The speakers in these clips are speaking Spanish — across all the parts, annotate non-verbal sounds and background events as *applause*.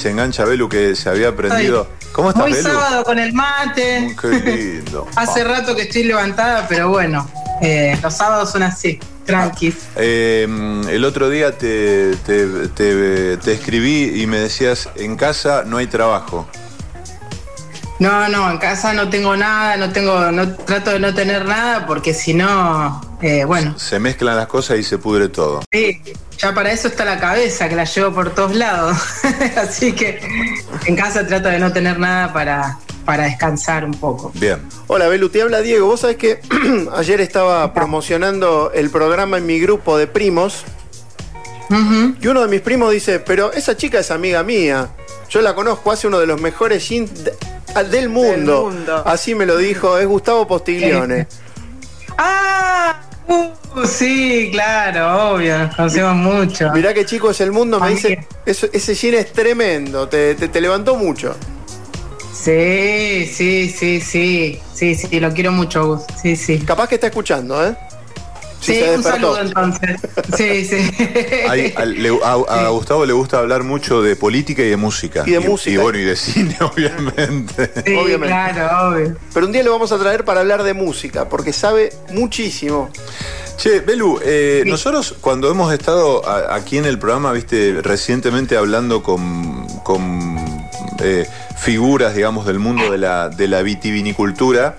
Se engancha Belu que se había aprendido. ¿Cómo estás, Muy Belu? sábado con el mate. Qué lindo. *laughs* Hace rato que estoy levantada, pero bueno, eh, los sábados son así, tranqui. Eh, el otro día te, te- te- te escribí y me decías, en casa no hay trabajo. No, no, en casa no tengo nada, no tengo, no trato de no tener nada porque si no, eh, bueno, Se mezclan las cosas y se pudre todo. sí, ya para eso está la cabeza que la llevo por todos lados. *laughs* así que en casa trato de no tener nada para, para descansar un poco. Bien. Hola Belu, te habla Diego. Vos sabés que *clears throat* ayer estaba promocionando el programa en mi grupo de primos y uno de mis primos dice, pero esa chica es amiga mía. Yo la conozco, hace uno de los mejores jeans ah, del mundo. mundo. Así me lo dijo, es Gustavo Postiglione. *laughs* Ah, uh, sí, claro, obvio, conocemos mucho. Mirá qué chico es el mundo, me dice. "Eso- ese jean es tremendo, te, te- te levantó mucho. Sí, sí, sí, sí, sí, sí, lo quiero mucho, Gus. Sí, sí. Capaz que está escuchando, ¿eh? Sí, se un despertó. saludo entonces. Sí, sí. *laughs* Hay- a, a Gustavo le gusta hablar mucho de política y de música. Y de música. Y bueno, y de *laughs* cine, obviamente. Sí, obviamente. claro, obvio. Pero un día lo vamos a traer para hablar de música, porque sabe muchísimo. Che, Belu, eh, Sí. nosotros cuando hemos estado aquí en el programa, viste, recientemente hablando con, con, eh, figuras, digamos, del mundo de la, de la vitivinicultura,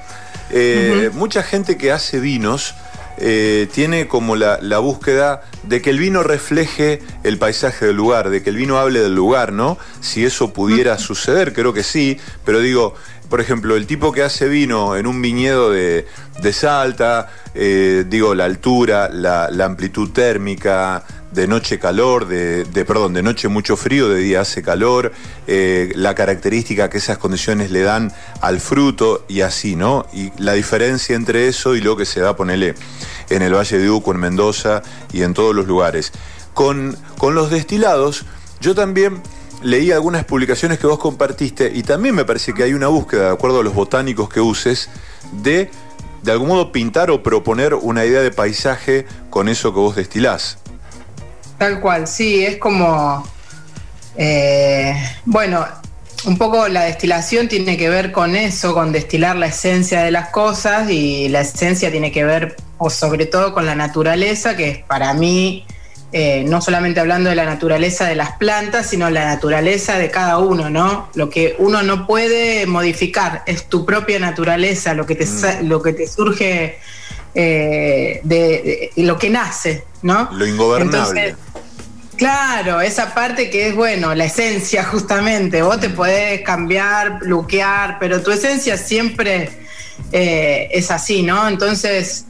eh, mucha gente que hace vinos eh, tiene como la, la búsqueda de que el vino refleje el paisaje del lugar, de que el vino hable del lugar, ¿no? Si eso pudiera suceder, creo que sí, pero digo, por ejemplo, el tipo que hace vino en un viñedo de, de Salta, eh, digo, la altura, la, la amplitud térmica, de noche calor, de, perdón, de noche mucho frío, de día hace calor, eh, la característica que esas condiciones le dan al fruto y así, ¿no? Y la diferencia entre eso y lo que se da, ponele, en el Valle de Uco, en Mendoza y en todos los lugares. Con, con los destilados, yo también leí algunas publicaciones que vos compartiste y también me parece que hay una búsqueda, de acuerdo a los botánicos que uses, de de algún modo pintar o proponer una idea de paisaje con eso que vos destilás. Tal cual, sí, es como. eh, bueno, un poco la destilación tiene que ver con eso, con destilar la esencia de las cosas y la esencia tiene que ver, o sobre todo, con la naturaleza, que es para mí, eh, no solamente hablando de la naturaleza de las plantas, sino la naturaleza de cada uno, ¿no? Lo que uno no puede modificar es tu propia naturaleza, lo que te, sa- lo que te surge. Eh, de, de- lo que nace, ¿no? Lo ingobernable. Entonces, Claro, esa parte que es, bueno, la esencia justamente. Vos te podés cambiar, bloquear, pero tu esencia siempre eh, es así, ¿no? Entonces,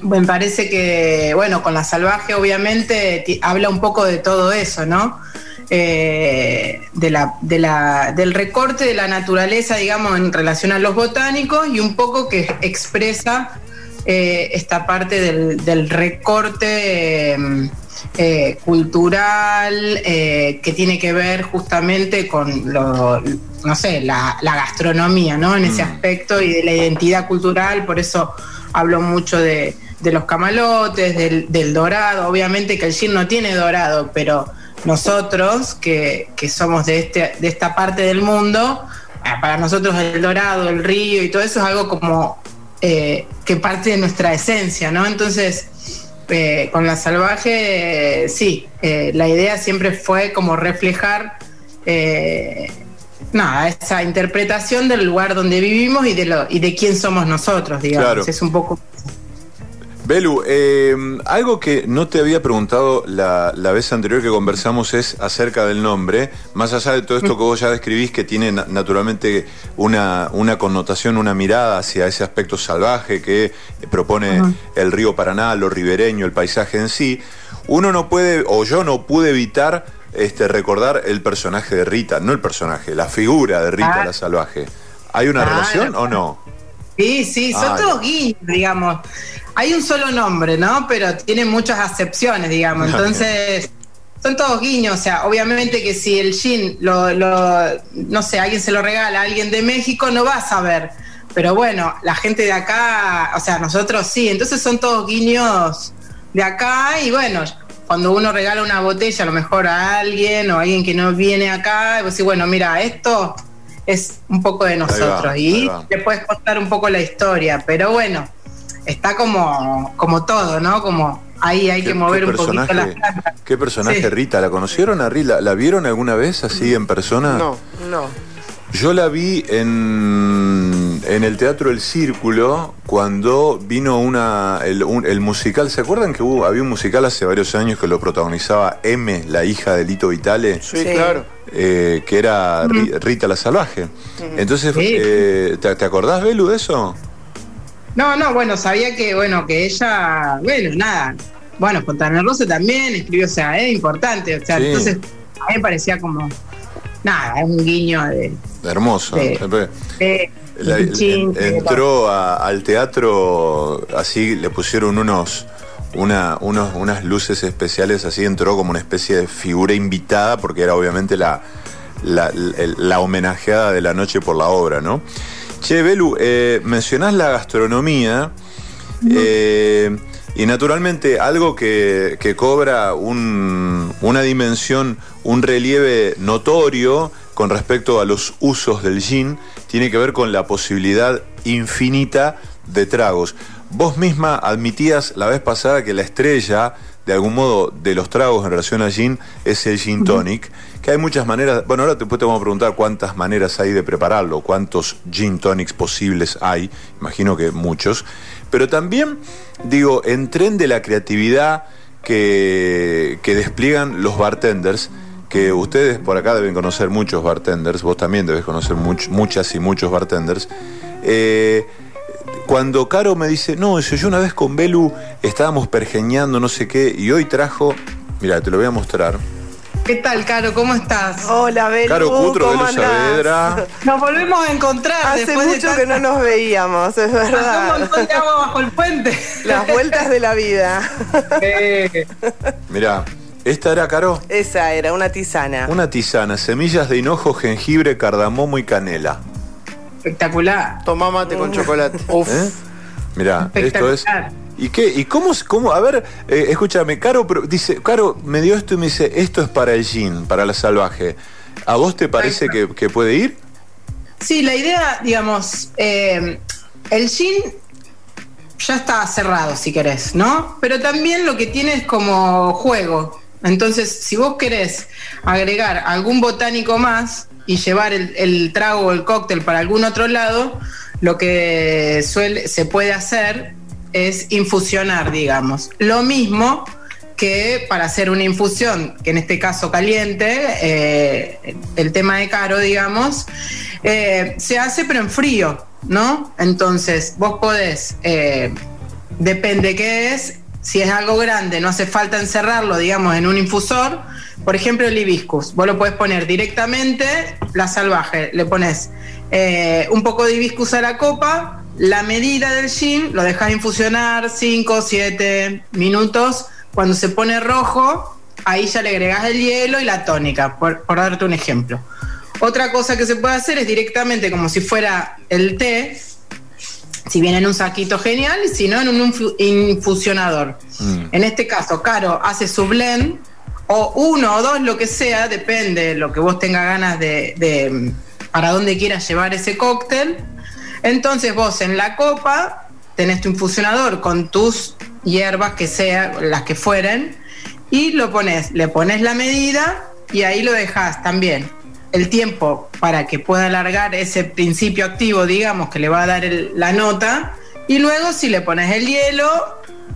me parece que, bueno, con la salvaje obviamente habla un poco de todo eso, ¿no? Eh, de la, de la- del recorte de la naturaleza, digamos, en relación a los botánicos y un poco que expresa eh, esta parte del, del recorte eh, eh, cultural que tiene que ver justamente con lo, no sé, la, la gastronomía, ¿no? En ese Mm. aspecto y de la identidad cultural, por eso hablo mucho de, de los camalotes, del, del dorado, obviamente que el gin no tiene dorado, pero nosotros que, que somos de, este, de esta parte del mundo, para nosotros el dorado, el río y todo eso es algo como eh, que parte de nuestra esencia, ¿no? Entonces, eh, con la salvaje, eh, sí, eh, la idea siempre fue como reflejar eh, nada, esa interpretación del lugar donde vivimos y de lo, y de quién somos nosotros, digamos. Claro. Es un poco Belu, eh, algo que no te había preguntado la, la vez anterior que conversamos es acerca del nombre, más allá de todo esto que vos ya describís que tiene na- naturalmente una, una connotación, una mirada hacia ese aspecto salvaje que propone el río Paraná, lo ribereño, el paisaje en sí, uno no puede, o yo no pude evitar este, recordar el personaje de Rita, no el personaje, la figura de Rita Ah. la salvaje. ¿Hay una Claro. relación o no? Sí, sí, son Ah, todos guiños, digamos. Hay un solo nombre, ¿no? Pero tiene muchas acepciones, digamos. Entonces, son todos guiños. O sea, obviamente que si el gin, lo, lo- no sé, alguien se lo regala a alguien de México, no va a saber. Pero bueno, la gente de acá, o sea, nosotros sí. Entonces son todos guiños de acá y bueno, cuando uno regala una botella a lo mejor a alguien o a alguien que no viene acá, y vos decís, bueno, mira, esto es un poco de nosotros y le puedes contar un poco la historia, pero bueno, está como, como todo, ¿no? Como ahí hay que mover un poquito las plantas. ¿Qué personaje Rita? ¿La conocieron a Rita? ¿La, vieron alguna vez así en persona? No, no. Yo la vi en, en el Teatro El Círculo cuando vino una, el, musical. ¿Se acuerdan que hubo, había un musical hace varios años que lo protagonizaba M, la hija de Lito Vitale? Sí, claro. Eh, que era Rita la Salvaje. Entonces, eh, ¿te, ¿te, acordás, Belu, de eso? No, no, bueno, sabía que, bueno, que ella, bueno, nada. Bueno, Fontana Rosa también escribió, o sea, es importante. O sea, entonces a mí me parecía como, nada, es un guiño de Hermoso. entró al teatro, así le pusieron unos, una, unos, unas luces especiales, así entró como una especie de figura invitada, porque era obviamente la, la, homenajeada de la noche por la obra, ¿no? Che, Belu, eh, mencionás la gastronomía. Eh, y naturalmente algo que, que cobra un, una dimensión, un relieve notorio con respecto a los usos del gin tiene que ver con la posibilidad infinita de tragos. Vos misma admitías la vez pasada que la estrella, de algún modo, de los tragos en relación al gin es el gin tonic, que hay muchas maneras, bueno, ahora después te vamos a preguntar cuántas maneras hay de prepararlo, cuántos gin tonics posibles hay, imagino que muchos, pero también, digo, en tren de la creatividad que, despliegan los bartenders, que ustedes por acá deben conocer muchos bartenders, vos también debes conocer muchas y muchos bartenders. Eh, cuando Caro me dice, no, yo una vez con Belu estábamos pergeñando no sé qué, y hoy trajo, mira, te lo voy a mostrar. ¿Qué tal, Caro? ¿Cómo estás? Hola, Belu. Caro Cutro, Belu Saavedra. Nos volvemos a encontrar. Hace mucho que no nos veíamos, es verdad. un montón de agua bajo el puente. Las vueltas de la vida. Mira, ¿Esta era, Caro? Esa era, una tisana. Una tisana, semillas de hinojo, jengibre, cardamomo y canela. Espectacular. Tomá mate con chocolate. Uf. ¿Eh? Mirá, esto es. ¿Y qué? ¿Y cómo? cómo a ver, eh, escúchame, Caro dice, Caro me dio esto y me dice, esto es para el gin, para la salvaje. ¿A vos te parece que, puede ir? Sí, la idea, digamos, eh, el gin ya está cerrado, si querés, ¿no? Pero también lo que tiene es como juego. Entonces, si vos querés agregar algún botánico más y llevar el, trago o el cóctel para algún otro lado, lo que suele, se puede hacer es infusionar, digamos. Lo mismo que para hacer una infusión, que en este caso caliente, eh, el tema de caro, digamos, eh, se hace pero en frío, ¿no? Entonces, vos podés, eh, depende qué es, si es algo grande, no hace falta encerrarlo, digamos, en un infusor. Por ejemplo, el hibiscus. Vos lo podés poner directamente, la salvaje. Le pones un poco de hibiscus a la copa, la medida del gin, lo dejas infusionar 5, 7 minutos. Cuando se pone rojo, ahí ya le agregas el hielo y la tónica, por, por darte un ejemplo. Otra cosa que se puede hacer es directamente como si fuera el té, si viene en un saquito genial, si no en un infusionador. Mm. En este caso, Caro hace su blend, o uno o dos, lo que sea, depende de lo que vos tengas ganas de, para dónde quieras llevar ese cóctel. Entonces vos en la copa tenés tu infusionador con tus hierbas que sean, las que fueren, y lo pones, le pones la medida y ahí lo dejas también el tiempo para que pueda alargar ese principio activo, digamos, que le va a dar la nota. Y luego si le pones el hielo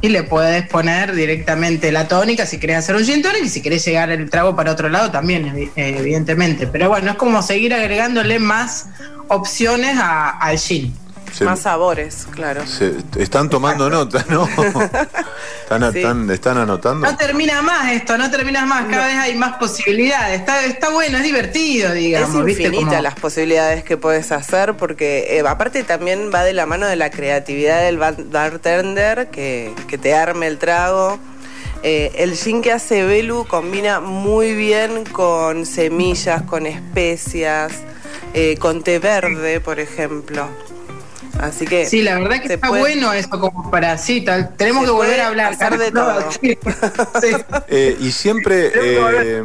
y le puedes poner directamente la tónica si querés hacer un gin y si querés llegar el trago para otro lado también, evidentemente. Pero bueno, es como seguir agregándole más opciones al gin. Más sabores, claro. están tomando nota, ¿no? *laughs* están, están, anotando. No termina más esto, no termina más, cada vez hay más posibilidades. Está, está bueno, es divertido, digamos. Es infinita las posibilidades que puedes hacer, porque eh, aparte también va de la mano de la creatividad del bartender que, que te arme el trago. Eh, el gin que hace Belu combina muy bien con semillas, con especias, eh, con té verde, por ejemplo. Así que. Sí, la verdad que está bueno eso como para sí, tal, tenemos que volver a hablar. Hacer de todo. *laughs* Eh, y siempre. Eh,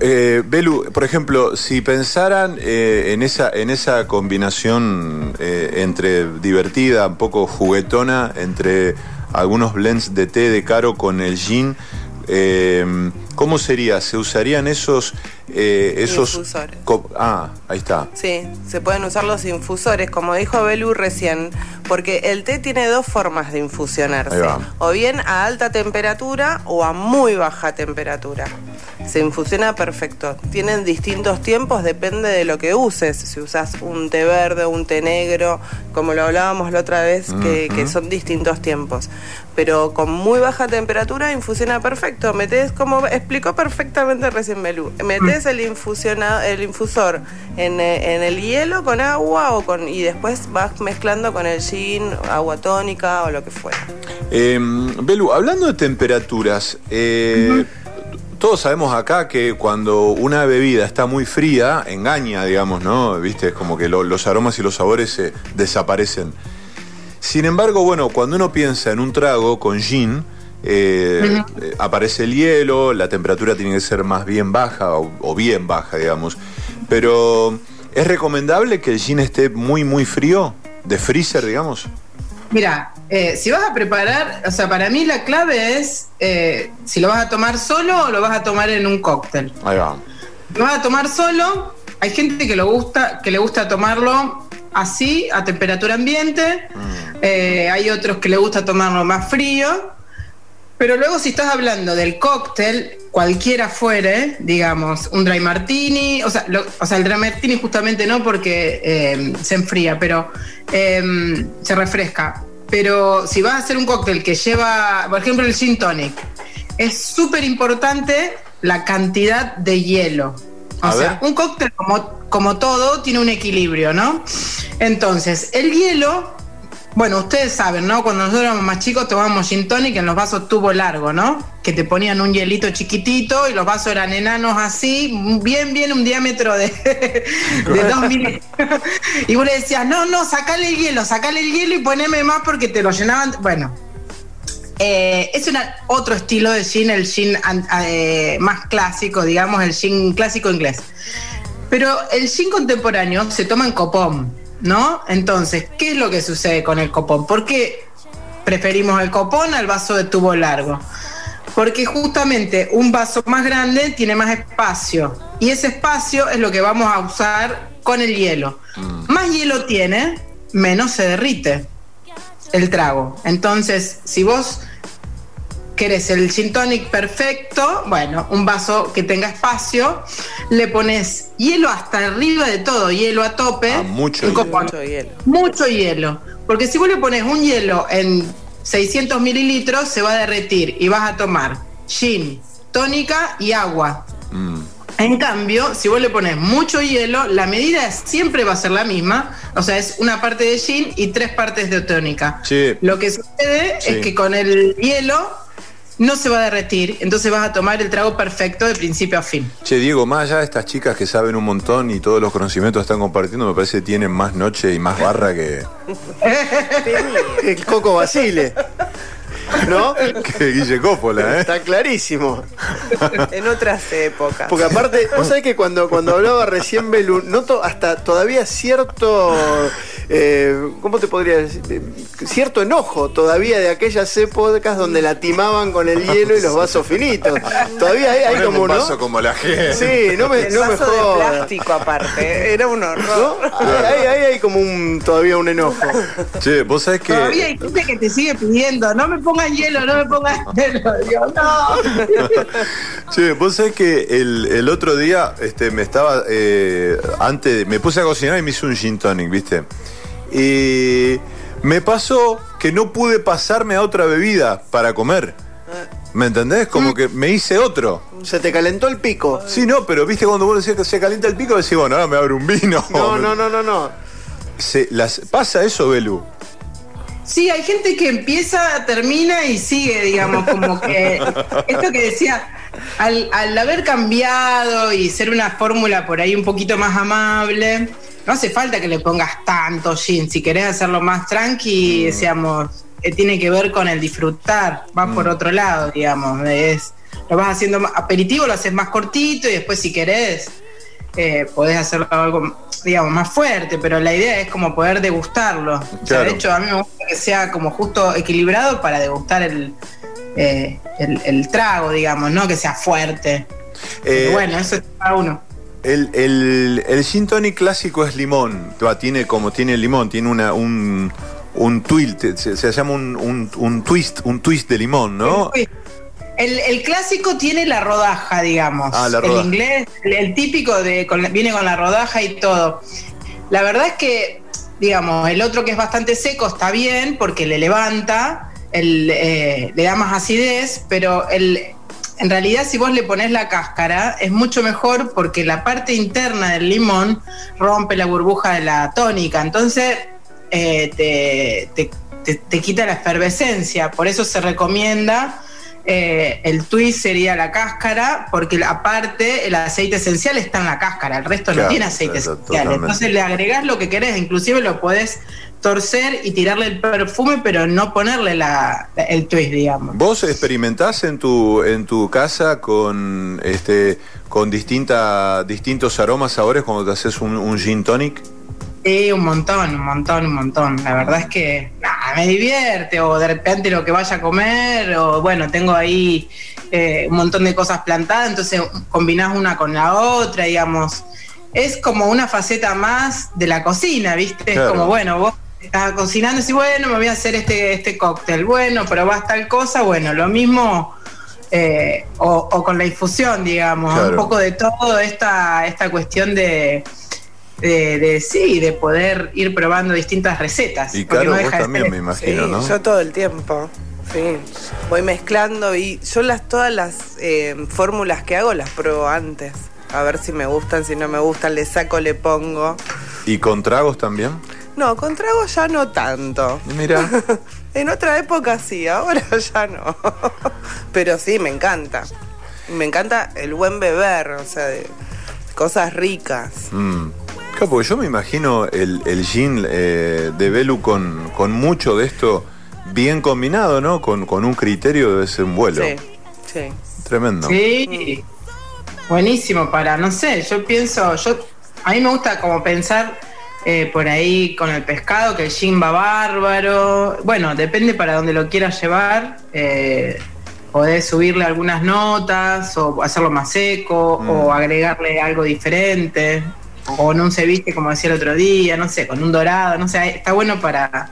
eh, Belu, por ejemplo, si pensaran eh, en, esa, en esa combinación eh, entre divertida, un poco juguetona, entre algunos blends de té de caro con el gin, eh, ¿cómo sería? ¿Se usarían esos... eh, esos Infusores. ah, ahí está. Sí, se pueden usar los infusores, como dijo Belu recién, porque el té tiene dos formas de infusionarse, o bien a alta temperatura o a muy baja temperatura. Se infusiona perfecto. Tienen distintos tiempos, depende de lo que uses. Si usas un té verde, un té negro, como lo hablábamos la otra vez, que, que son distintos tiempos. Pero con muy baja temperatura infusiona perfecto. Metes, como explicó perfectamente recién Belú, metes el, el infusor en, eh, en el hielo con agua o con y después vas mezclando con el gin, agua tónica o lo que fuera. Eh, Belu, hablando de temperaturas, eh, todos sabemos acá que cuando una bebida está muy fría, engaña, digamos, ¿no? Viste, es como que lo- los aromas y los sabores eh, desaparecen. Sin embargo, bueno, cuando uno piensa en un trago con gin, eh, eh, aparece el hielo, la temperatura tiene que ser más bien baja o, o bien baja, digamos. Pero, ¿es recomendable que el gin esté muy, muy frío? ¿De freezer, digamos? Mira, eh, si vas a preparar, o sea, para mí la clave es eh, si lo vas a tomar solo o lo vas a tomar en un cóctel. Ahí va. Lo vas a tomar solo, hay gente que lo gusta, que le gusta tomarlo así, a temperatura ambiente, eh, hay otros que le gusta tomarlo más frío, pero luego si estás hablando del cóctel, cualquiera fuere, digamos, un dry martini, o sea, lo- o sea el dry martini justamente no porque eh, se enfría, pero eh, se refresca. Pero si vas a hacer un cóctel que lleva, por ejemplo, el gin tonic, es súper importante la cantidad de hielo. O A sea, ver. un cóctel como, como todo tiene un equilibrio, ¿no? Entonces, el hielo, bueno, ustedes saben, ¿no? Cuando nosotros éramos más chicos tomábamos gin tonic en los vasos tubo largo, ¿no? Que te ponían un hielito chiquitito y los vasos eran enanos así, bien, bien, un diámetro de, de dos milímetros. y vos le decías, no, no, sacale el hielo, sacale el hielo y poneme más porque te lo llenaban. Bueno, eh, es una- otro estilo de gin, el gin eh, más clásico, digamos, el gin clásico inglés. Pero el gin contemporáneo se toma en copón, ¿no? Entonces, ¿qué es lo que sucede con el copón? ¿Por qué preferimos el copón al vaso de tubo largo? Porque justamente un vaso más grande tiene más espacio y ese espacio es lo que vamos a usar con el hielo. Más hielo tiene, menos se derrite el trago. Entonces, si vos querés el gin tonic perfecto, bueno, un vaso que tenga espacio, le pones hielo hasta arriba de todo, hielo a tope. Ah, mucho hielo. Mucho hielo. Mucho hielo. Porque si vos le pones un hielo en 600 mililitros, se va a derretir y vas a tomar gin, tónica y agua. Mm. En cambio, si vos le pones mucho hielo, la medida siempre va a ser la misma. O sea, es una parte de gin y tres partes de tónica. Sí. Lo que sucede Sí. es que con el hielo no se va a derretir, entonces vas a tomar el trago perfecto de principio a fin. Che, Diego, más allá de estas chicas que saben un montón y todos los conocimientos están compartiendo, me parece que tienen más noche y más barra que, *laughs* El Coco Basile. ¿No? que Guille Coppola, ¿eh? Está clarísimo. En otras épocas. Porque aparte, vos sabés que cuando, cuando hablaba recién Belu, noto hasta todavía cierto, eh, ¿cómo te podría decir? Eh, Cierto enojo todavía de aquellas épocas donde la timaban con el hielo y los vasos finitos. Todavía hay, hay como, un vaso ¿no? como la gente. Sí, no me, el no me vaso de jodas. plástico aparte. Era un ¿No? horror. Ahí, ahí hay como un todavía un enojo. Che, vos sabés que. Todavía hay gente que te sigue pidiendo, no me pongan hielo, no me pongan *laughs* hielo. Digo, no. *laughs* Che, vos sabés que el, el otro día este, me estaba. eh, antes, me puse a cocinar y me hice un gin tonic, ¿viste? Y me pasó que no pude pasarme a otra bebida para comer. ¿Me entendés? Como que me hice otro. Se te calentó el pico. Sí, no, pero viste cuando vos decís que se calienta el pico, decís, bueno, ahora me abre un vino. No, *laughs* no, no, no, no. Se- las- ¿Pasa eso, Belu? Sí, hay gente que empieza, termina y sigue, digamos, como que *laughs* esto que decía, al, al haber cambiado y ser una fórmula por ahí un poquito más amable, no hace falta que le pongas tanto gin. Si querés hacerlo más tranqui, Mm. decíamos, eh, tiene que ver con el disfrutar, va por otro lado, digamos. Es, lo vas haciendo más- aperitivo, lo haces más cortito y después si querés eh, podés hacerlo algo, digamos, más fuerte, pero la idea es como poder degustarlo. O sea, Claro. de hecho, a mí me gusta que sea como justo equilibrado para degustar el, eh, el, el trago, digamos, no que sea fuerte. Eh, bueno, eso es para uno. El, el, el gin tonic clásico es limón. Tiene como tiene el limón, tiene una, un, un twill, se, se llama un, un- un twist, un twist de limón, ¿no? El, el clásico tiene la rodaja, digamos. Ah, la El inglés, el, el típico de, con viene con la rodaja y todo. La verdad es que, digamos, el otro que es bastante seco está bien porque le levanta, el, eh, le da más acidez, pero el, en realidad si vos le pones la cáscara es mucho mejor porque la parte interna del limón rompe la burbuja de la tónica. Entonces eh, te, te- te- te quita la efervescencia. Por eso se recomienda eh, el twist sería la cáscara, porque aparte el aceite esencial está en la cáscara, el resto Claro, no tiene aceite esencial. totalmente. Entonces le agregás lo que querés, inclusive lo podés torcer y tirarle el perfume, pero no ponerle la, el twist, digamos. ¿Vos experimentás en tu, en tu casa con este con distinta, distintos aromas sabores cuando te haces un, un gin tonic? Sí, un montón, un montón, un montón. La verdad es que nada, me divierte, o de repente lo que vaya a comer, o bueno, tengo ahí eh, un montón de cosas plantadas, entonces combinás una con la otra, digamos. Es como una faceta más de la cocina, ¿viste? Claro. Es como, bueno, vos estás cocinando y bueno, me voy a hacer este, este cóctel, bueno, probás tal cosa, bueno, lo mismo. eh, o, o con la infusión, digamos, Claro. un poco de todo esta, esta cuestión de, de, de- sí, de poder ir probando distintas recetas. Y claro, no vos deja de también ser- me imagino, sí, ¿no? yo todo el tiempo. Sí, voy mezclando y yo las todas las eh, fórmulas que hago las pruebo antes. A ver si me gustan, si no me gustan, le saco, le pongo. ¿Y con tragos también? No, con trago ya no tanto. Mira, *laughs* En otra época sí, ahora *laughs* ya no. Pero sí, me encanta. Me encanta el buen beber, o sea, de cosas ricas. mm. Porque yo me imagino el, el gin eh, de Belu con, con mucho de esto bien combinado, ¿no? Con, con un criterio debe ser un vuelo. Sí, sí. Tremendo. Sí, buenísimo para, no sé, yo pienso, yo a mí me gusta como pensar eh, por ahí con el pescado, que el gin va bárbaro. Bueno, depende para donde lo quieras llevar. eh, podés subirle algunas notas o hacerlo más seco Mm. o agregarle algo diferente. O en un ceviche, como decía el otro día, no sé, con un dorado, no sé, está bueno para,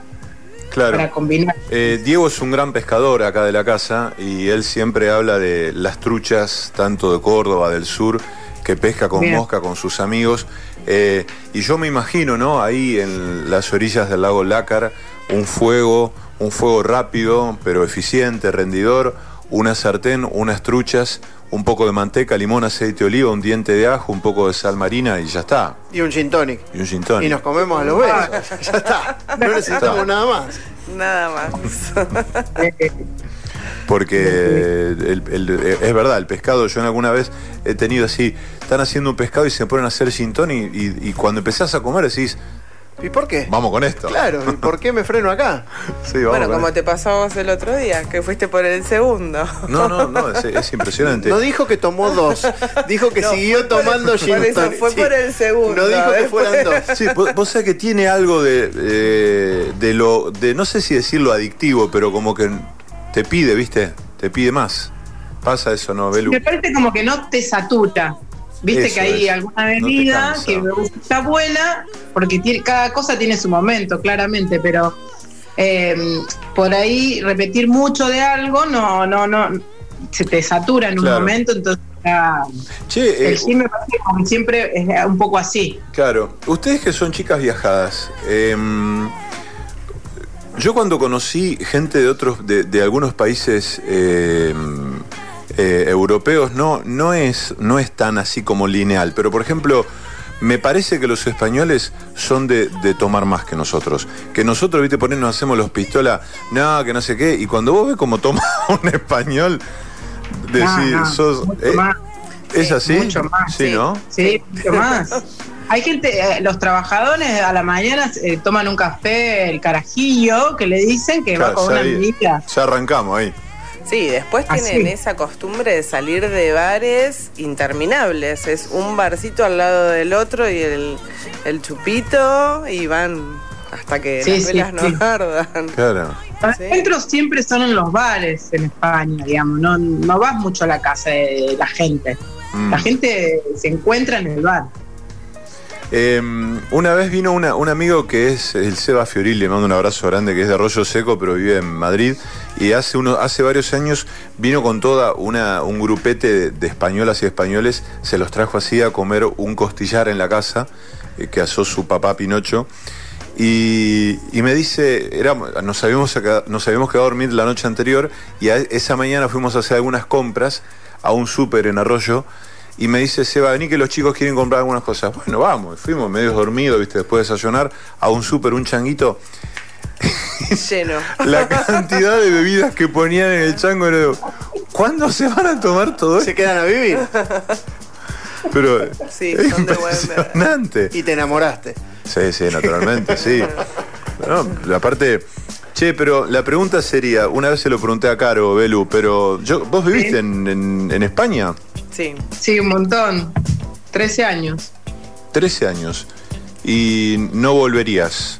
Claro. para combinar. Eh, Diego es un gran pescador acá de la casa y él siempre habla de las truchas, tanto de Córdoba, del sur, que pesca con Bien. mosca con sus amigos. Eh, y yo me imagino, ¿no? Ahí en las orillas del lago Lácar, un fuego, un fuego rápido, pero eficiente, rendidor, una sartén, unas truchas, un poco de manteca, limón, aceite de oliva, un diente de ajo, un poco de sal marina y ya está. Y un gin tonic. Y un gin tonic. Y nos comemos a los besos. *laughs* ya está. No necesitamos nada más. Nada más. Porque el- el- es verdad, el pescado, yo en alguna vez he tenido así, están haciendo un pescado y se ponen a hacer gintón y, y- y cuando empezás a comer decís, ¿Y por qué? vamos con esto. Claro, ¿y por qué me freno acá? *laughs* Sí, vamos Bueno, como esto. te pasó a vos el otro día, que fuiste por el segundo. No, no, no, es, es impresionante. No dijo que tomó dos, dijo que No, siguió tomando *laughs* por gin eso, fue por el segundo, No dijo que fueran dos. Sí, vos, vos sabés que tiene algo de, eh, de lo, de no sé si decirlo adictivo, pero como que te pide, ¿viste? Te pide más. Pasa eso, ¿no, Belu? Me parece como que no te satura. Viste Eso que hay es. alguna No bebida cansa. que está buena, porque tiene, cada cosa tiene su momento, claramente, pero eh, por ahí repetir mucho de algo no, no, no, se te satura en un momento, entonces Che, el eh, me parece como siempre es un poco así. Claro, ustedes que son chicas viajadas, em, yo cuando conocí gente de otros, de, de algunos países em, eh, europeos, no, no, es, no es tan así como lineal, pero por ejemplo, me parece que los españoles son de, de tomar más que nosotros. Que nosotros, viste, por ahí nos hacemos los pistolas, no, que no sé qué, y cuando vos ves cómo toma *laughs* un español, decís, No, no, sos... mucho eh, más. ¿Es así? Mucho más, Sí, sí. ¿no? Sí, mucho más. Hay gente, eh, los trabajadores a la mañana eh, toman un café, el carajillo, que le dicen que va con una ahí-. Ya arrancamos ahí. Sí, después Así. tienen esa costumbre de salir de bares interminables. Es un barcito al lado del otro y el, el chupito y van hasta que Sí, las sí, velas no sí. ardan. Claro. Los Sí. encuentros siempre son en los bares en España, digamos. No, no vas mucho a la casa de la gente. Mm. La gente se encuentra en el bar. Eh, una vez vino una- un amigo que es el Seba Fioril, le mando un abrazo grande, que es de Arroyo Seco, pero vive en Madrid. Y hace, hace varios años vino con toda una, un grupete de, españolas y españoles, se los trajo así a comer un costillar en la casa, eh, que asó su papá Pinocho. Y, y me dice, éramos- nos, habíamos, nos habíamos quedado a dormir la noche anterior y esa mañana fuimos a hacer algunas compras a un súper en Arroyo y me dice, Seba, vení que los chicos quieren comprar algunas cosas. Bueno, vamos, fuimos medio dormidos, viste, después de desayunar, a un súper, un changuito. Lleno. *laughs* La cantidad de bebidas que ponían en el chango era de, ¿cuándo se van a tomar todo esto? Se quedan a vivir Pero Sí, es son de impresionante. y te enamoraste. Sí, sí, naturalmente, sí. No, la parte. Che, pero la pregunta sería, una vez se lo pregunté a Caro, Belu, pero yo, ¿vos viviste Sí. en, en- en España? Sí. Sí, un montón. 13 años. 13 años. Y no volverías.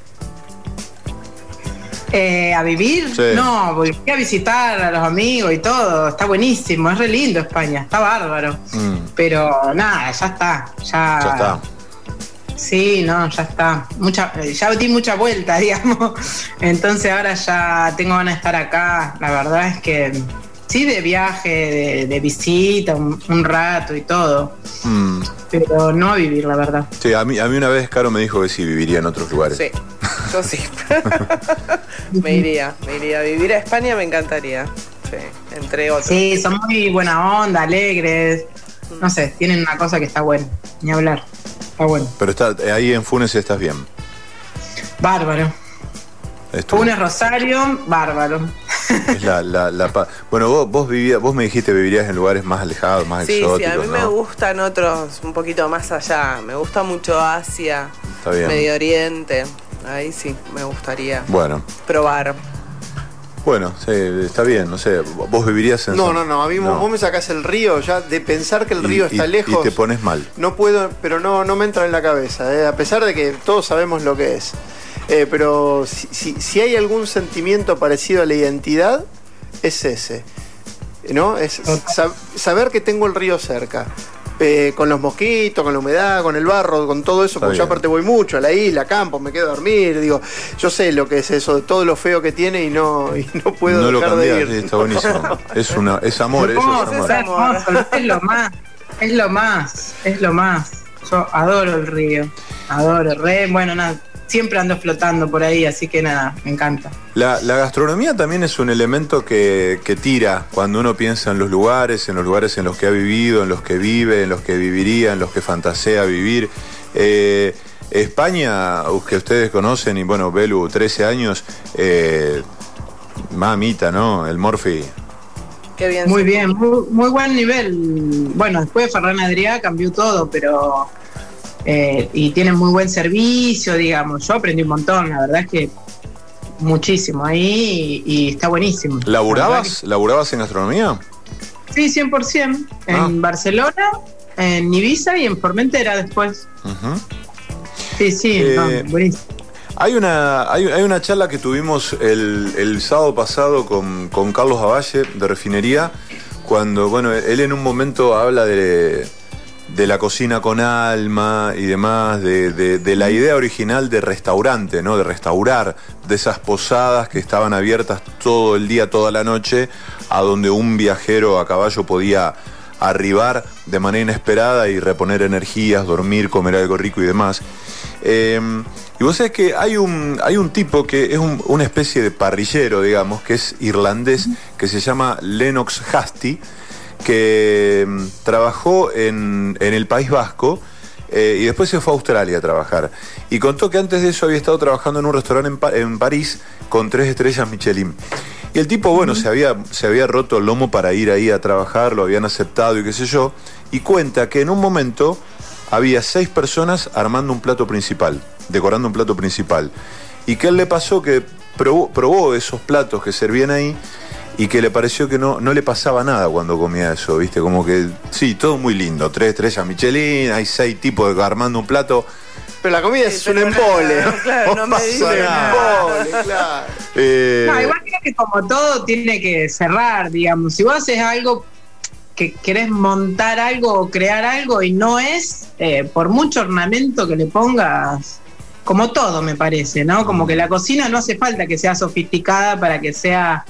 Eh, ¿A vivir? Sí. No, voy a visitar a los amigos y todo. Está buenísimo, es re lindo España, está bárbaro. Mm, Pero nada, ya está. Ya, ya está. Sí, no, ya está. Mucha, ya di mucha vuelta, *laughs* digamos. Entonces ahora ya tengo ganas de estar acá. La verdad es que sí, de viaje, de, de visita, un, un rato y todo. Mm. Pero no a vivir, la verdad. Sí, a mí, a mí una vez Caro me dijo que sí viviría en otros lugares. Sí. Yo sí. *laughs* me iría. Me iría a vivir a España, me encantaría. Sí. Entre otros. Sí, son muy buena onda, alegres. No sé, tienen una cosa que está buena. Ni hablar. Está bueno. Pero está, eh, ahí en Funes estás bien. Bárbaro. Funes Rosario, bárbaro. Es la- la- la pa- bueno, vos, vos, vivías, vos me dijiste vivirías en lugares más alejados, más Sí, sí, exóticos. a mí me gustan otros un poquito más allá. Me gusta mucho Asia, Está bien. Medio Oriente. Ahí sí, me gustaría Bueno, probar. bueno, sí, está bien, no sé, vos vivirías en... No, no, no. A mí vos me sacás el río ya de pensar que el Y- río y- está lejos. Y te pones mal. No puedo, pero no, no me entra en la cabeza, eh, a pesar de que todos sabemos lo que es. Eh, pero si, si- si hay algún sentimiento parecido a la identidad, es ese. ¿No? Es sab- saber que tengo el río cerca. Eh, con los mosquitos, con la humedad, con el barro, con todo eso, Está porque yo aparte voy mucho a la isla, a campo, me quedo a dormir, digo, yo sé lo que es eso, de todo lo feo que tiene y no, y no puedo no lo dejar de ir. está buenísimo. Es, una, es amor, eso es amor. hermoso, es lo más, es lo más, es lo más. Yo adoro el río, adoro, re, bueno, nada, siempre ando flotando por ahí, así que nada, me encanta. La, la gastronomía también es un elemento que, que tira cuando uno piensa en los lugares, en los lugares en los que ha vivido, en los que vive, en los que viviría, en los que fantasea vivir. Eh, España, que ustedes conocen, y bueno, Belu, 13 años, eh, mamita, ¿no? El Morphy. Qué bien. Muy bien, muy, muy buen nivel. Bueno, después de Ferran Adrià cambió todo, pero eh, y tiene muy buen servicio, digamos. Yo aprendí un montón, la verdad es que muchísimo ahí y, y está buenísimo. La ¿Laburabas? ¿Laburabas en gastronomía? Sí, 100%. En Ah. Barcelona, en Ibiza y en Formentera después. Sí, sí, Eh, no, buenísimo. Hay una, hay, hay una charla que tuvimos el, el sábado pasado con, con Carlos Avalle de Refinería, cuando, bueno, él en un momento habla de, de la cocina con alma y demás, de, de- de la idea original de restaurante, ¿no? De restaurar, de esas posadas que estaban abiertas todo el día, toda la noche, a donde un viajero a caballo podía arribar de manera inesperada y reponer energías, dormir, comer algo rico y demás. Eh, y vos sabés que hay un, hay un tipo que es un- una especie de parrillero, digamos, que es irlandés, que se llama Lennox Hasty, que mm, trabajó en, en el País Vasco eh, y después se fue a Australia a trabajar. Y contó que antes de eso había estado trabajando en un restaurante en, Pa- en París con tres estrellas Michelin. Y el tipo, bueno, se, había, se había roto el lomo para ir ahí a trabajar, lo habían aceptado y qué sé yo. Y cuenta que en un momento había seis personas armando un plato principal, decorando un plato principal. Y que él le pasó que probó, probó esos platos que servían ahí y que le pareció que no, no le pasaba nada cuando comía eso, ¿viste? Como que, sí, todo muy lindo, tres estrellas Michelin, hay seis tipos armando un plato. Pero la comida es un embole. nada, *laughs* claro, no pasa dice nada. embole, claro. Eh, No, igual creo que como todo tiene que cerrar, digamos. Si vos haces algo que querés montar algo o crear algo y no es, eh, por mucho ornamento que le pongas, como todo me parece, ¿no? Como que la cocina no hace falta que sea sofisticada para que sea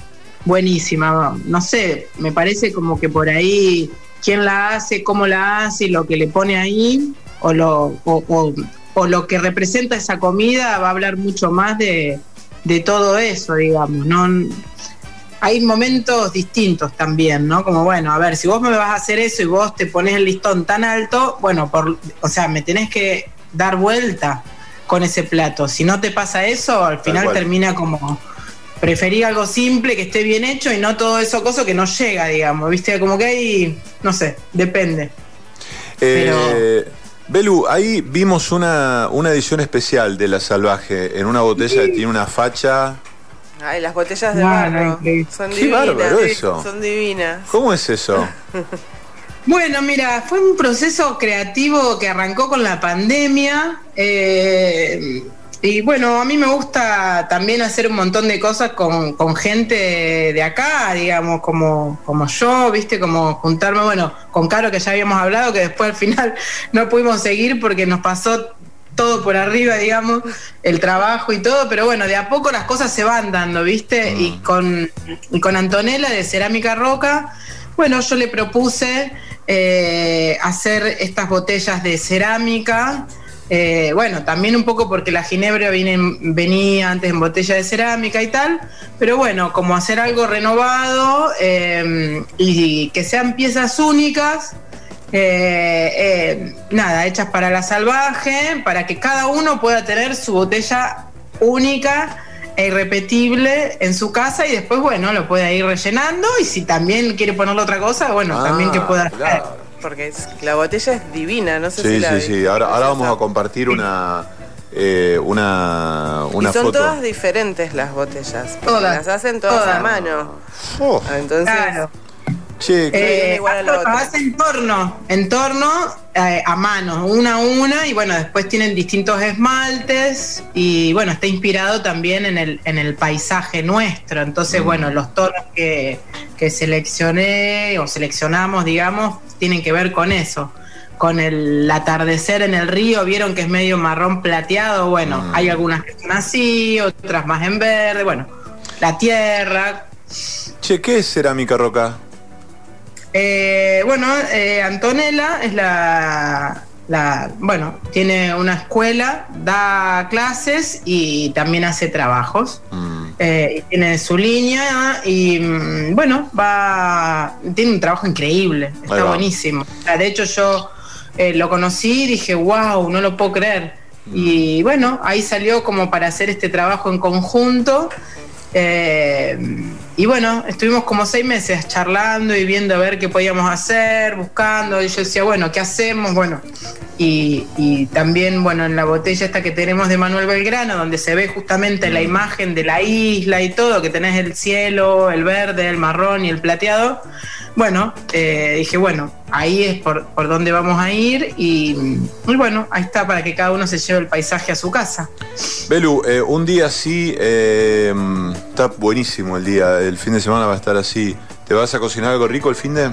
buenísima. No sé, me parece como que por ahí quién la hace, cómo la hace lo que le pone ahí o lo, o, o- o lo que representa esa comida va a hablar mucho más de, de todo eso, digamos. No, hay momentos distintos también, ¿no? Como bueno, a ver, si vos me vas a hacer eso y vos te pones el listón tan alto, bueno, por, o sea, me tenés que dar vuelta con ese plato. Si no te pasa eso, al final termina como preferí algo simple, que esté bien hecho y no todo eso cosa que no llega, digamos, ¿viste? Como que hay, no sé, depende. Eh, Belu, ahí vimos una, una edición especial de La Salvaje en una botella que tiene una facha. Ay, las botellas de barro. Son Qué divinas. bárbaro eso. Son divinas. ¿Cómo es eso? *laughs* Bueno, mira, fue un proceso creativo que arrancó con la pandemia. eh, y bueno, a mí me gusta también hacer un montón de cosas con, con gente de acá, digamos, como, como yo, viste, como juntarme, bueno, con Caro que ya habíamos hablado, que después al final *laughs* no pudimos seguir porque nos pasó todo por arriba, digamos, el trabajo y todo, pero bueno, de a poco las cosas se van dando, ¿viste? Y, con, y con Antonella de Cerámica Roca, bueno, yo le propuse eh, hacer estas botellas de cerámica. Eh, bueno, también un poco porque la ginebra viene, en- venía antes en botella de cerámica y tal, pero bueno, como hacer algo renovado eh, y que sean piezas únicas, eh, eh, nada, hechas para la salvaje, para que cada uno pueda tener su botella única e irrepetible en su casa y después, bueno, lo puede ir rellenando y si también quiere ponerle otra cosa, bueno, también que pueda hacer. Ah, claro. Porque es- la botella es divina, no sé si Sí, la sí, sí. Ahora, ahora vamos a compartir una, eh, una, una y son foto. todas diferentes las botellas. porque Todas, Las hacen todas, todas. a mano. Oh, Entonces, Claro. Che, Eh, igual a la hace- otra. hace en torno, en torno eh, a mano, una a una, y bueno, después tienen distintos esmaltes, y bueno, está inspirado también en el, en el paisaje nuestro. Entonces, bueno, los tonos que, que seleccioné o seleccionamos, digamos, tienen que ver con eso. Con el atardecer en el río, vieron que es medio marrón plateado. Bueno, Mm. hay algunas que son así, otras más en verde. Bueno, la tierra, che, ¿qué es cerámica roca? Eh, bueno, eh, Antonella es la, la- bueno, tiene una escuela, da clases y también hace trabajos. Mm, Eh, tiene su línea y mm, bueno, va, tiene un trabajo increíble, está buenísimo. O sea, de hecho yo eh, lo conocí y dije, wow, no lo puedo creer. Mm. Y bueno, ahí salió como para hacer este trabajo en conjunto. Eh, y bueno, estuvimos como seis meses charlando y viendo a ver qué podíamos hacer, buscando. Y yo decía, bueno, ¿qué hacemos? Bueno, y, y también, bueno, en la botella esta que tenemos de Manuel Belgrano, donde se ve justamente la imagen de la isla y todo, que tenés el cielo, el verde, el marrón y el plateado. Bueno, eh, dije, bueno, ahí es por, por donde vamos a ir y, y bueno, ahí está para que cada uno se lleve el paisaje a su casa. Belu, eh, un día así, eh, está buenísimo el día, el fin de semana va a estar así. ¿Te vas a cocinar algo rico el fin de?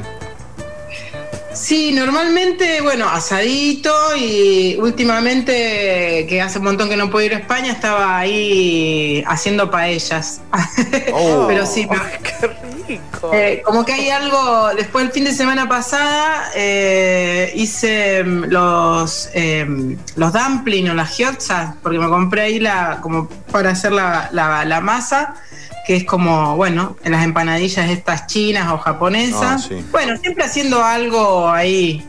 Sí, normalmente, bueno, asadito y últimamente, que hace un montón que no puedo ir a España, estaba ahí haciendo paellas. *laughs* Oh. Pero sí, me- qué rico. eh, como que hay algo, después del fin de semana pasada eh, hice mm, los eh, los dumplings o las gyoza, porque me compré ahí la como para hacer la, la- la masa, que es como, bueno, en las empanadillas estas chinas o japonesas. Ah, sí. Bueno, siempre haciendo algo ahí,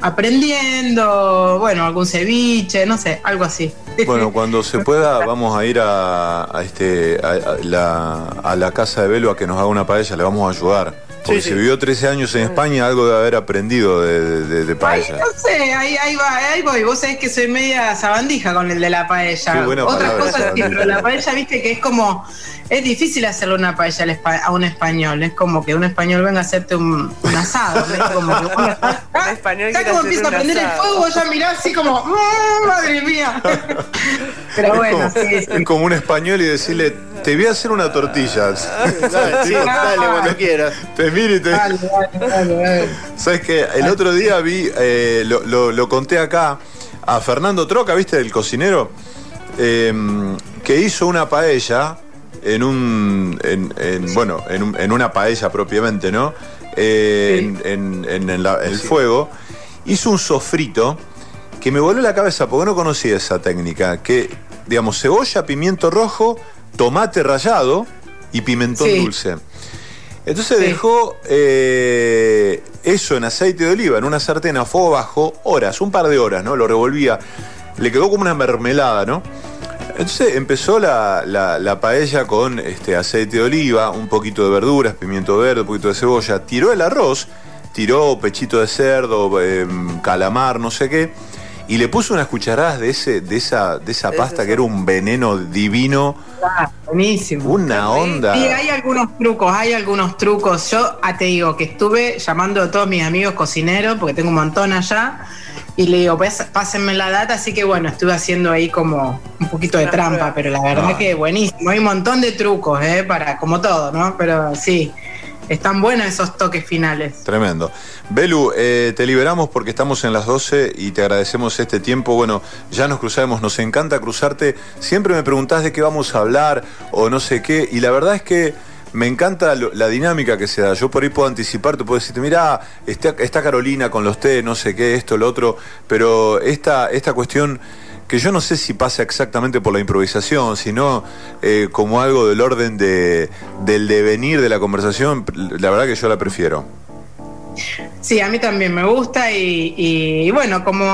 aprendiendo, bueno, algún ceviche, no sé, algo así. Bueno, *laughs* cuando se pueda vamos a ir a, a este, a, a la, a la casa de Belu a que nos haga una paella, le vamos a ayudar. Porque Sí, si vivió 13 años en España, algo de haber aprendido de, de- de- de Ay, paella. no sé, ahí, ahí va, ahí voy. Vos sabés que soy media sabandija con el de la paella. Qué buena Otras palabra, cosas sí, pero la paella, viste que es como. Es difícil hacerle una paella a un español. Es como que un español venga a hacerte un, un asado. ¿ves? Como que *laughs* está, Un español ya como empieza a prender el fuego, ya mirás así como. "Mm, madre mía. *laughs* Pero Es bueno, como, sí, sí. es como un español y decirle, te voy a hacer una tortilla. Dale, sí, *laughs* dale cuando quieras. Te mira y te Dale, dale, dale, dale. ¿Sabes qué? El otro día vi, eh, lo, lo- lo conté acá, a Fernando Troca, ¿viste? El cocinero, eh, que hizo una paella en un. en- en- bueno, en, un- en una paella propiamente, ¿no? Eh, Sí. En, en- en la- el fuego. Hizo un sofrito que me voló la cabeza porque no conocía esa técnica. Que, digamos, cebolla, pimiento rojo, tomate rallado y pimentón Sí. dulce. Entonces Sí. dejó eh, eso en aceite de oliva, en una sartén a fuego bajo, horas, un par de horas, ¿no? Lo revolvía. Le quedó como una mermelada, ¿no? Entonces empezó la, la- la paella con este, aceite de oliva, un poquito de verduras, pimiento verde, un poquito de cebolla. Tiró el arroz, tiró pechito de cerdo, em, calamar, no sé qué, y le puso unas cucharadas de, ese, de, esa, de esa pasta que era un veneno divino, Ah, buenísimo. una onda. Sí, hay algunos trucos, hay algunos trucos. Yo ah, te digo que estuve llamando a todos mis amigos cocineros, porque tengo un montón allá, y le digo, pues, pásenme la data, así que bueno, estuve haciendo ahí como un poquito de trampa, pero la verdad Ah. que buenísimo. Hay un montón de trucos, ¿eh? Para, como todo, ¿no? Pero sí, están buenos esos toques finales. Tremendo. Belu, eh, te liberamos porque estamos en las 12 y te agradecemos este tiempo. Bueno, ya nos cruzamos, nos encanta cruzarte. Siempre me preguntás de qué vamos a hablar o no sé qué. Y la verdad es que me encanta la dinámica que se da. Yo por ahí puedo anticipar, te puedo decirte, mira, está, está Carolina con los té, no sé qué, esto, lo otro. Pero esta, esta cuestión que yo no sé si pasa exactamente por la improvisación, sino eh, como algo del orden de, del devenir de la conversación, la verdad que yo la prefiero. Sí, a mí también me gusta y, bueno, como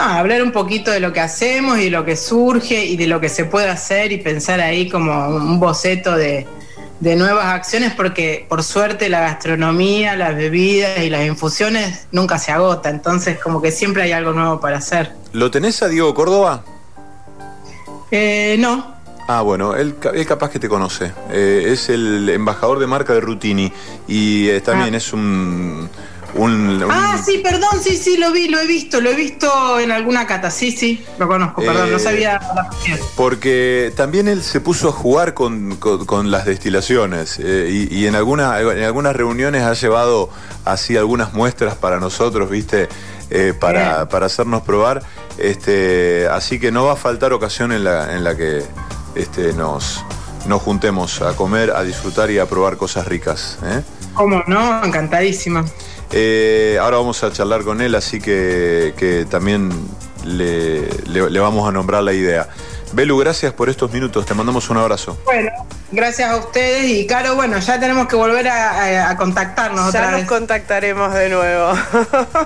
hablar un poquito de lo que hacemos y lo que surge y de lo que se puede hacer y pensar ahí como un boceto de, de nuevas acciones porque por suerte la gastronomía, las bebidas y las infusiones nunca se agota, entonces como que siempre hay algo nuevo para hacer. ¿Lo tenés a Diego Córdoba? Eh, no, Ah, bueno, él, ca- él capaz que te conoce. Eh, es el embajador de marca de Rutini y eh, también Ah. es un... un- un- Ah, sí, perdón, sí, sí, lo vi, lo he visto, lo he visto en alguna cata, sí, sí, lo conozco, perdón, Eh, no sabía la. Porque también él se puso a jugar con, con- con las destilaciones eh, y, y en, alguna, en algunas reuniones ha llevado así algunas muestras para nosotros, ¿viste? Eh, para, para hacernos probar. Este, así que no va a faltar ocasión en la, en la que este, nos, nos juntemos a comer, a disfrutar y a probar cosas ricas. ¿eh? ¿Cómo no? Encantadísima. Eh, ahora vamos a charlar con él, así que, que también le, le- le vamos a nombrar la idea. Belu, gracias por estos minutos, te mandamos un abrazo. Bueno, gracias a ustedes y Caro, bueno, ya tenemos que volver a, a- a contactarnos Ya otra nos vez. contactaremos de nuevo.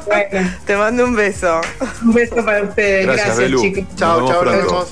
Bueno. *laughs* Te mando un beso. Un beso para ustedes, Gracias, gracias, Belu. chicos. Chao, chao, nos vemos.